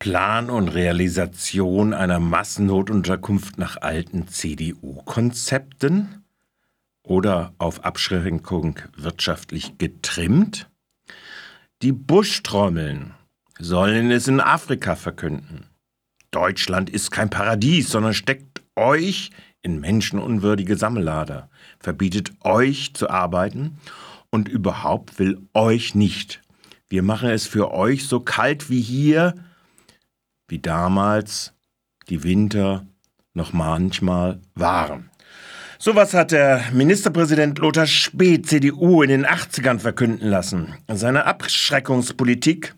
Plan und Realisation einer Massennotunterkunft nach alten CDU-Konzepten oder auf Abschreckung wirtschaftlich getrimmt? Die Buschtrommeln sollen es in Afrika verkünden. Deutschland ist kein Paradies, sondern steckt euch in menschenunwürdige Sammellader, verbietet euch zu arbeiten und überhaupt will euch nicht. Wir machen es für euch so kalt wie hier, wie damals die Winter noch manchmal waren. Sowas hat der Ministerpräsident Lothar Späth, CDU, in den 80ern verkünden lassen. Seine Abschreckungspolitik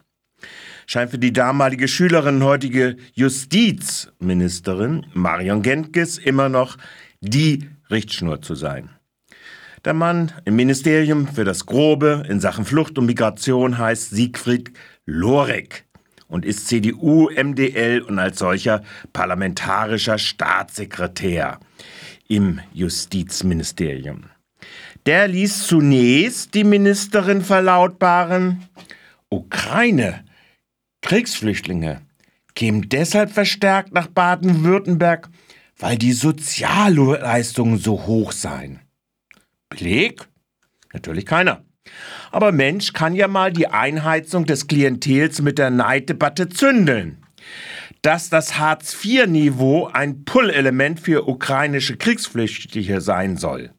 scheint für die damalige Schülerin, heutige Justizministerin Marion Gentges immer noch die Richtschnur zu sein. Der Mann im Ministerium für das Grobe in Sachen Flucht und Migration heißt Siegfried Lorek und ist CDU, MDL und als solcher parlamentarischer Staatssekretär im Justizministerium. Der ließ zunächst die Ministerin verlautbaren, Ukraine, Kriegsflüchtlinge, kämen deshalb verstärkt nach Baden-Württemberg, weil die Sozialleistungen so hoch seien. Beleg? Natürlich keiner. Aber Mensch kann ja mal die Einheizung des Klientels mit der Neiddebatte zündeln dass das Hartz-IV-Niveau ein Pullelement für ukrainische Kriegsflüchtlinge sein soll.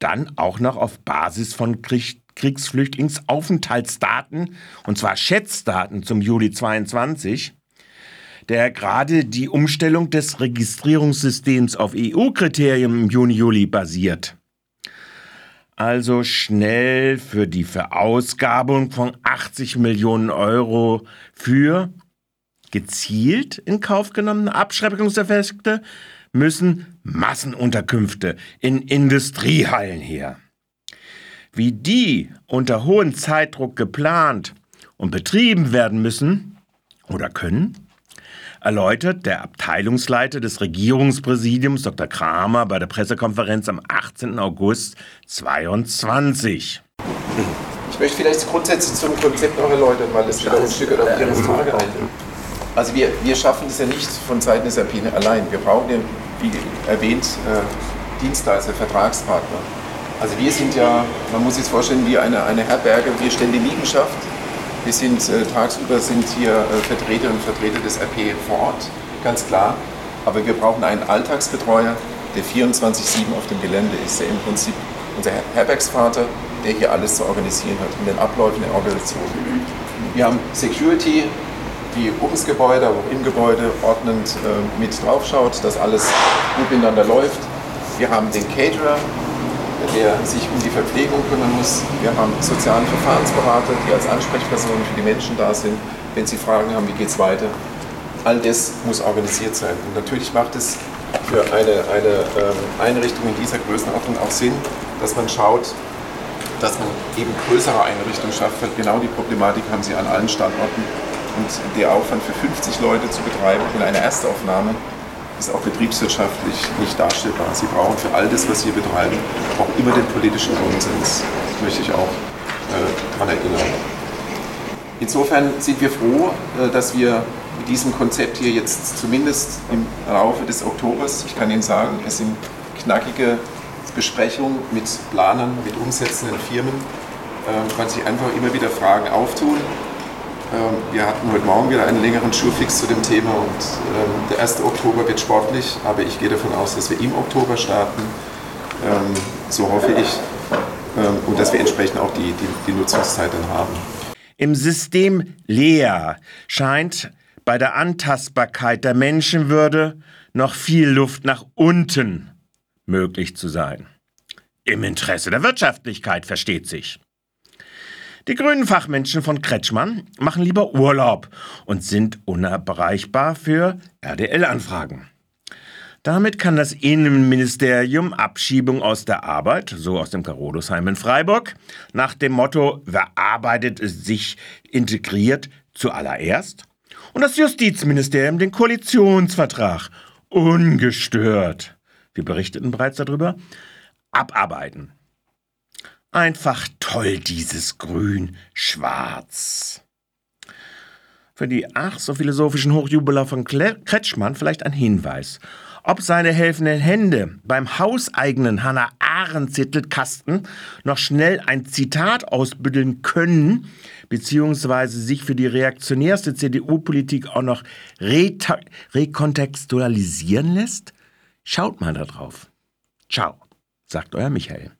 Dann auch noch auf Basis von Krieg Kriegsflüchtlingsaufenthaltsdaten, und zwar Schätzdaten zum Juli 22, der gerade die Umstellung des Registrierungssystems auf EU-Kriterien im Juni-Juli basiert. Also schnell für die Verausgabung von 80 Millionen Euro für gezielt in Kauf genommene Abschreckungseffekte müssen Massenunterkünfte in Industriehallen her. Wie die unter hohem Zeitdruck geplant und betrieben werden müssen oder können, erläutert der Abteilungsleiter des Regierungspräsidiums Dr. Kramer bei der Pressekonferenz am 18. August 2022. Ich möchte vielleicht grundsätzlich zum Konzept noch erläutern, weil es wieder ein Stück auf Ihre Frage eingeht. Also wir, wir schaffen das ja nicht von Seiten des RP allein. Wir brauchen ja, wie erwähnt, äh, Dienstleister, Vertragspartner. Also wir sind ja, man muss sich vorstellen, wie eine, eine Herberge, wir stellen die Liegenschaft. Wir sind äh, tagsüber sind hier äh, Vertreter und Vertreter des RP vor Ort, ganz klar. Aber wir brauchen einen Alltagsbetreuer, der 24-7 auf dem Gelände ist, der im Prinzip unser Herbergsvater, der hier alles zu organisieren hat, in den Abläufen der Organisation. Wir haben Security, die ums Gebäude, aber auch im Gebäude ordnend äh, mit draufschaut, dass alles gut miteinander läuft. Wir haben den Caterer, der sich um die Verpflegung kümmern muss. Wir haben soziale Verfahrensberater, die als Ansprechpersonen für die Menschen da sind, wenn sie Fragen haben, wie geht es weiter. All das muss organisiert sein. Und natürlich macht es für eine, eine ähm, Einrichtung in dieser Größenordnung auch Sinn, dass man schaut, dass man eben größere Einrichtungen schafft. Genau die Problematik haben sie an allen Standorten und der Aufwand für 50 Leute zu betreiben in einer Erstaufnahme ist auch betriebswirtschaftlich nicht darstellbar. Sie brauchen für all das, was Sie betreiben, auch immer den politischen Konsens. Das möchte ich auch äh, daran erinnern. Insofern sind wir froh, äh, dass wir mit diesem Konzept hier jetzt zumindest im Laufe des Oktobers, ich kann Ihnen sagen, es sind knackige Besprechungen mit Planern, mit umsetzenden Firmen, äh, weil sich einfach immer wieder Fragen auftun wir hatten heute Morgen wieder einen längeren Schulfix zu dem Thema und ähm, der 1. Oktober wird sportlich, aber ich gehe davon aus, dass wir im Oktober starten. Ähm, so hoffe ich. Und dass wir entsprechend auch die, die, die Nutzungszeit dann haben. Im System Lea scheint bei der Antastbarkeit der Menschenwürde noch viel Luft nach unten möglich zu sein. Im Interesse der Wirtschaftlichkeit versteht sich. Die grünen Fachmenschen von Kretschmann machen lieber Urlaub und sind unerreichbar für RDL-Anfragen. Damit kann das Innenministerium Abschiebung aus der Arbeit, so aus dem Carodosheim in Freiburg, nach dem Motto, wer arbeitet, sich integriert, zuallererst, und das Justizministerium den Koalitionsvertrag ungestört, wir berichteten bereits darüber, abarbeiten. Einfach toll, dieses Grün-Schwarz. Für die ach so philosophischen Hochjubeler von Kretschmann vielleicht ein Hinweis. Ob seine helfenden Hände beim hauseigenen Hannah Arendt Zettelkasten noch schnell ein Zitat ausbütteln können, beziehungsweise sich für die reaktionärste CDU-Politik auch noch rekontextualisieren lässt? Schaut mal da drauf. Ciao, sagt euer Michael.